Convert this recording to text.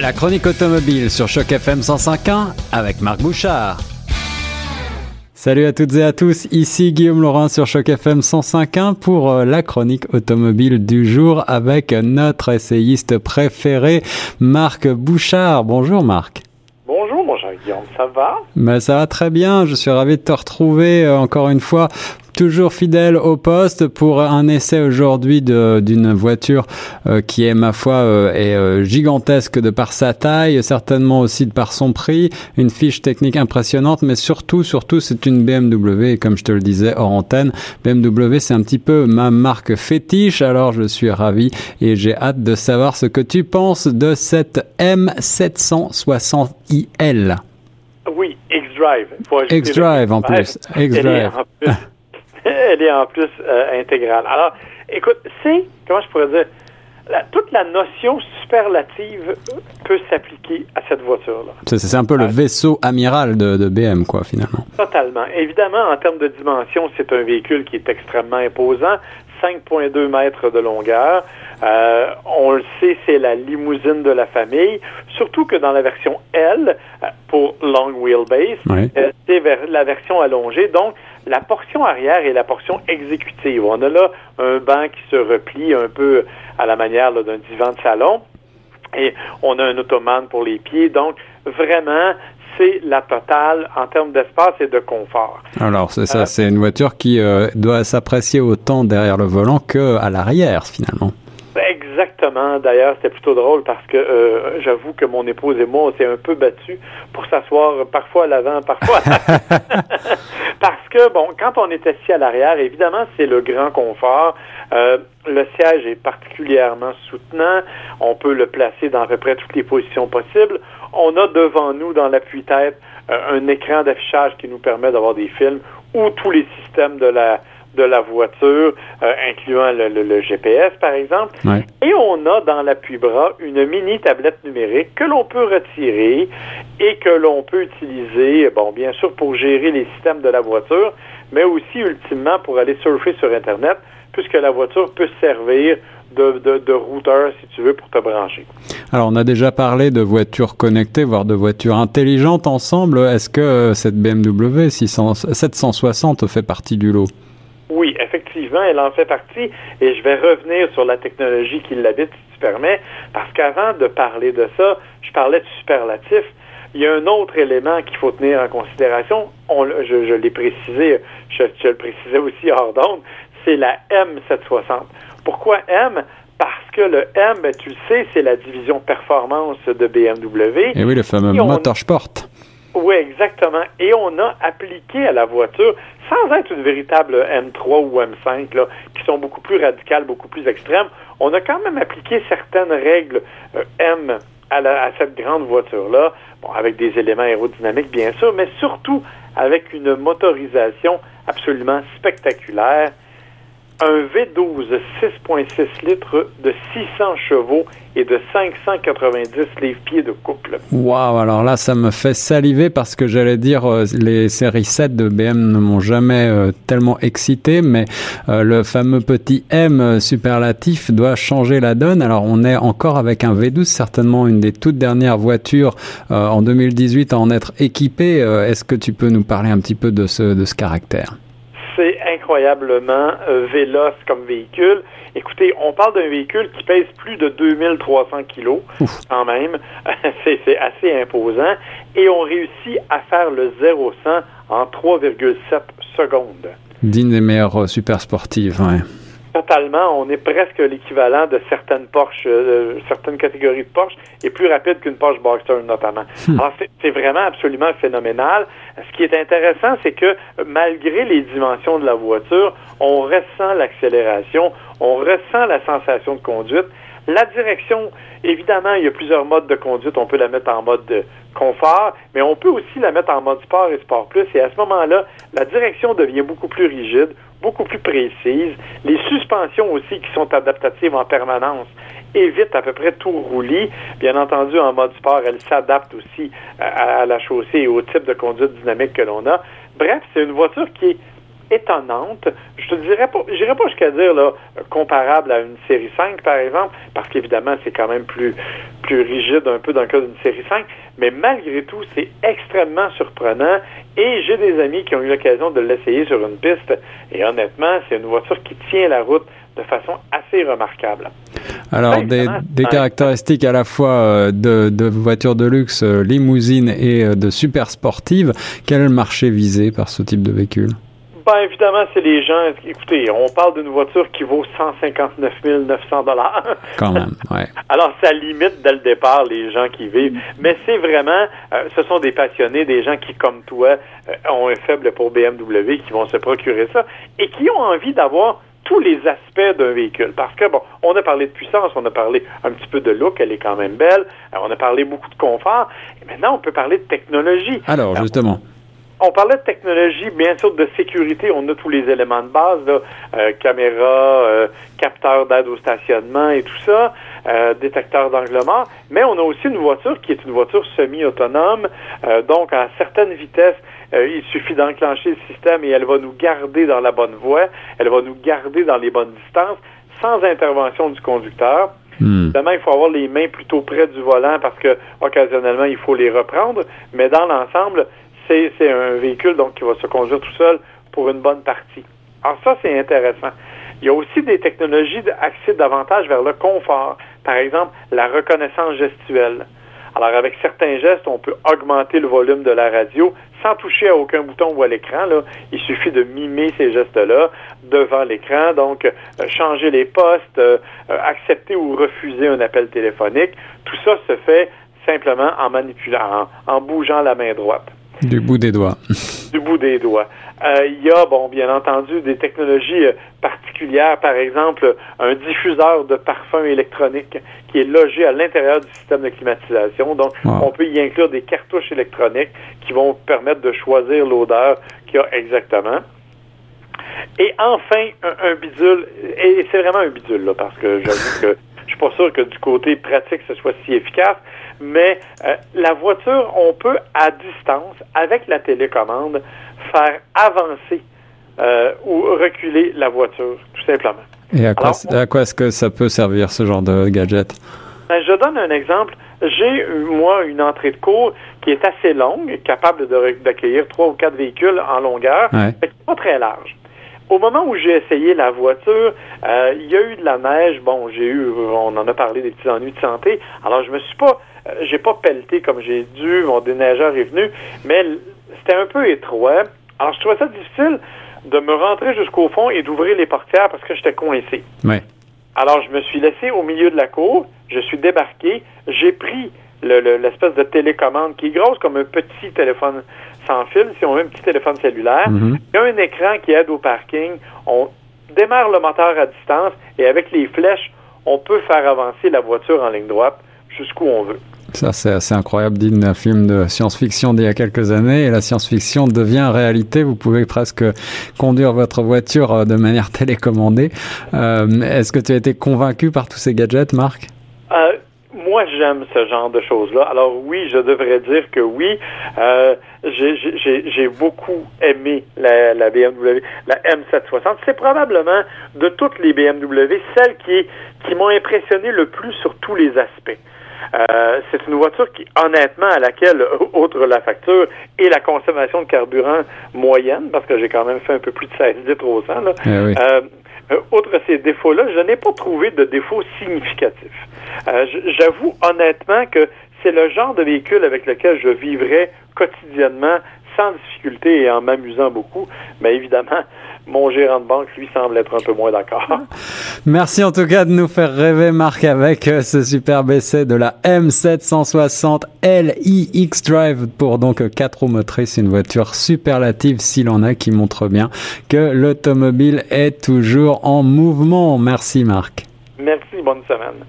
La chronique automobile sur Choc FM 105.1 avec Marc Bouchard. Salut à toutes et à tous, ici Guillaume Laurent sur Choc FM 105.1 pour euh, la chronique automobile du jour avec notre essayiste préféré Marc Bouchard. Bonjour Marc. Bonjour mon cher Guillaume, ça va? Ben, ça va très bien, je suis ravi de te retrouver euh, encore une fois toujours fidèle au poste pour un essai aujourd'hui d'une voiture euh, qui est ma foi euh, est euh, gigantesque de par sa taille, certainement aussi de par son prix, une fiche technique impressionnante, mais surtout surtout c'est une BMW et comme je te le disais hors antenne, BMW c'est un petit peu ma marque fétiche, alors je suis ravi et j'ai hâte de savoir ce que tu penses de cette M760iL. Oui, X-Drive. X-Drive en plus. X-Drive. Elle est en plus euh, intégrale. Alors, écoute, c'est, comment je pourrais dire, toute la notion superlative peut s'appliquer à cette voiture-là. C'est un peu le vaisseau amiral de, BM, quoi, finalement. Totalement. Évidemment, en termes de dimension, c'est un véhicule qui est extrêmement imposant. 5,2 mètres de longueur. Euh, on le sait, c'est la limousine de la famille. Surtout que dans la version L, euh, pour long wheelbase, c'est la version allongée. Donc, la portion arrière et la portion exécutive. On a là un banc qui se replie un peu à la manière d'un divan de salon et on a un ottoman pour les pieds. Donc, vraiment, c'est la totale en termes d'espace et de confort. Alors, c'est ça, euh, c'est une voiture qui euh, doit s'apprécier autant derrière le volant qu'à l'arrière, finalement. Exactement. D'ailleurs, c'était plutôt drôle parce que euh, j'avoue que mon épouse et moi, on s'est un peu battus pour s'asseoir parfois à l'avant, parfois à bon, quand on est assis à l'arrière, évidemment, c'est le grand confort. Euh, le siège est particulièrement soutenant. On peut le placer dans à peu près toutes les positions possibles. On a devant nous, dans l'appui-tête, euh, un écran d'affichage qui nous permet d'avoir des films ou tous les systèmes de la de la voiture, euh, incluant le, GPS, par exemple. Et on a dans l'appui-bras une mini tablette numérique que l'on peut retirer et que l'on peut utiliser, bon, bien sûr, pour gérer les systèmes de la voiture, mais aussi, ultimement, pour aller surfer sur Internet, puisque la voiture peut servir de, de, routeur, si tu veux, pour te brancher. Alors, on a déjà parlé de voitures connectées, voire de voitures intelligentes ensemble. Est-ce que euh, cette BMW 760 fait partie du lot? Oui, effectivement, elle en fait partie et je vais revenir sur la technologie qui l'habite, si tu permets, parce qu'avant de parler de ça, je parlais de superlatif. Il y a un autre élément qu'il faut tenir en considération, on, je, je l'ai précisé, je, je, le précisais aussi hors d'onde, c'est la M760. Pourquoi M? Parce que le M, ben, tu le sais, c'est la division performance de BMW. Et eh oui, le fameux motorsport. Oui, exactement. Et on a appliqué à la voiture, sans être une véritable M3 ou M5, là, qui sont beaucoup plus radicales, beaucoup plus extrêmes, on a quand même appliqué certaines règles euh, M à, à, cette grande voiture-là, bon, avec des éléments aérodynamiques, bien sûr, mais surtout avec une motorisation absolument spectaculaire un V12 6.6 litres de 600 chevaux et de 590 livres-pieds de couple. Waouh, alors là, ça me fait saliver parce que j'allais dire, euh, les séries 7 de BM ne m'ont jamais euh, tellement excité, mais euh, le fameux petit M superlatif doit changer la donne. Alors, on est encore avec un V12, certainement une des toutes dernières voitures en 2018 à en être équipée. Est-ce que tu peux nous parler un petit peu de ce, de ce caractère? C'est incroyablement euh, véloce comme véhicule. Écoutez, on parle d'un véhicule qui pèse plus de 2300 kilos quand même. c'est assez imposant. Et on réussit à faire le 0-100 en 3,7 secondes. Digne des meilleures euh, super sportives, ouais. Totalement. On est presque l'équivalent de certaines Porsche, euh, certaines catégories de Porsche, et plus rapide qu'une Porsche Boxster notamment. Hmm. Alors c'est vraiment absolument phénoménal. Ce qui est intéressant, c'est que malgré les dimensions de la voiture, on ressent l'accélération, on ressent la sensation de conduite. La direction, évidemment, il y a plusieurs modes de conduite. On peut la mettre en mode de confort, mais on peut aussi la mettre en mode sport et sport plus. Et à ce moment-là, la direction devient beaucoup plus rigide, beaucoup plus précise. Les suspensions aussi qui sont adaptatives en permanence évitent à peu près tout roulis. Bien entendu, en mode sport, elles s'adaptent aussi à, la chaussée et au type de conduite dynamique que l'on a. Bref, c'est une voiture qui est étonnante. Je te dirais pas, j'irais pas jusqu'à dire là, comparable à une série 5, par exemple, parce qu'évidemment, c'est quand même plus, plus rigide un peu dans le cas d'une série 5, mais malgré tout, c'est extrêmement surprenant et j'ai des amis qui ont eu l'occasion de l'essayer sur une piste et honnêtement, c'est une voiture qui tient la route de façon assez remarquable. Alors, des, des, caractéristiques à la fois euh, de, de voitures de luxe, euh, limousine et euh, de super sportive. Quel est le marché visé par ce type de véhicule? Ben, évidemment, c'est les gens. Écoutez, on parle d'une voiture qui vaut 159 900 dollars. Quand même, ouais. Alors, ça limite dès le départ les gens qui vivent. Mais c'est vraiment, ce sont des passionnés, des gens qui, comme toi, ont un faible pour BMW, qui vont se procurer ça et qui ont envie d'avoir tous les aspects d'un véhicule. Parce que, bon, on a parlé de puissance, on a parlé un petit peu de look, elle est quand même belle, euh, on a parlé beaucoup de confort, et maintenant on peut parler de technologie. Alors, justement. On parlait de technologie, bien sûr, de sécurité. On a tous les éléments de base, là, euh, caméra, euh, capteur d'aide au stationnement et tout ça, euh, détecteur d'angle mort. Mais on a aussi une voiture qui est une voiture semi-autonome. Euh, donc, à certaines vitesses, il suffit d'enclencher le système et elle va nous garder dans la bonne voie. Elle va nous garder dans les bonnes distances sans intervention du conducteur. Hmm. Évidemment, il faut avoir les mains plutôt près du volant parce que occasionnellement, il faut les reprendre. Mais dans l'ensemble, c'est un véhicule donc qui va se conduire tout seul pour une bonne partie. Alors ça, c'est intéressant. Il y a aussi des technologies axées davantage vers le confort. Par exemple, la reconnaissance gestuelle. Alors, avec certains gestes, on peut augmenter le volume de la radio sans toucher à aucun bouton ou à l'écran. Il suffit de mimer ces gestes-là devant l'écran. Donc, euh, changer les postes, euh, euh, accepter ou refuser un appel téléphonique. Tout ça se fait simplement en manipulant, en bougeant la main droite. Du bout des doigts. Du bout des doigts. Euh, il y a, bon, bien entendu, des technologies euh, particulières, par exemple, un diffuseur de parfum électronique qui est logé à l'intérieur du système de climatisation. Donc, on peut y inclure des cartouches électroniques qui vont permettre de choisir l'odeur qu'il y a exactement. Et enfin, un, bidule, et c'est vraiment un bidule, là, parce que j'avoue que je suis pas sûr que du côté pratique, ce soit si efficace, mais euh, la voiture, on peut, à distance, avec la télécommande, faire avancer euh, ou reculer la voiture, tout simplement. Et à quoi, est-ce que ça peut servir, ce genre de gadget? Ben, je donne un exemple. J'ai, moi, une entrée de cours qui est assez longue, capable d'accueillir trois ou quatre véhicules en longueur, mais qui n'est pas très large. Au moment où j'ai essayé la voiture, euh, il y a eu de la neige. Bon, j'ai eu, on en a parlé des petits ennuis de santé. Alors, je me suis pas, euh, j'ai pas pelleté comme j'ai dû. Mon déneigeur est venu, mais c'était un peu étroit. Alors, je trouvais ça difficile de me rentrer jusqu'au fond et d'ouvrir les portières parce que j'étais coincé. Ouais. Alors, je me suis laissé au milieu de la cour. Je suis débarqué. J'ai pris l'espèce de télécommande qui est grosse comme un petit téléphone sans fil, si on veut un petit téléphone cellulaire. Mm-hmm. Il y a un écran qui aide au parking. On démarre le moteur à distance et avec les flèches, on peut faire avancer la voiture en ligne droite jusqu'où on veut. Ça, c'est assez incroyable, digne d'un film de science-fiction d'il y a quelques années. Et la science-fiction devient réalité. Vous pouvez presque conduire votre voiture euh, de manière télécommandée. Euh, Est-ce que tu as été convaincu par tous ces gadgets, Marc? Euh, moi, j'aime ce genre de choses-là. Alors oui, je devrais dire que oui. Euh, j'ai beaucoup aimé la, BMW, la M760. C'est probablement de toutes les BMW celle qui, qui m'ont impressionné le plus sur tous les aspects. Euh, c'est une voiture qui, honnêtement, à laquelle, outre la facture et la consommation de carburant moyenne, parce que j'ai quand même fait un peu plus de 16 litres au 100, là, eh oui. euh, outre ces défauts-là, je n'ai pas trouvé de défauts significatifs. Euh, J'avoue honnêtement que c'est le genre de véhicule avec lequel je vivrais quotidiennement sans difficulté et en m'amusant beaucoup. Mais évidemment, mon gérant de banque, lui, semble être un peu moins d'accord. Merci en tout cas de nous faire rêver, Marc, avec euh, ce superbe essai de la M760 Li X-Drive pour donc 4 roues motrices, une voiture superlative s'il en a qui montre bien que l'automobile est toujours en mouvement. Merci, Marc. Merci, bonne semaine.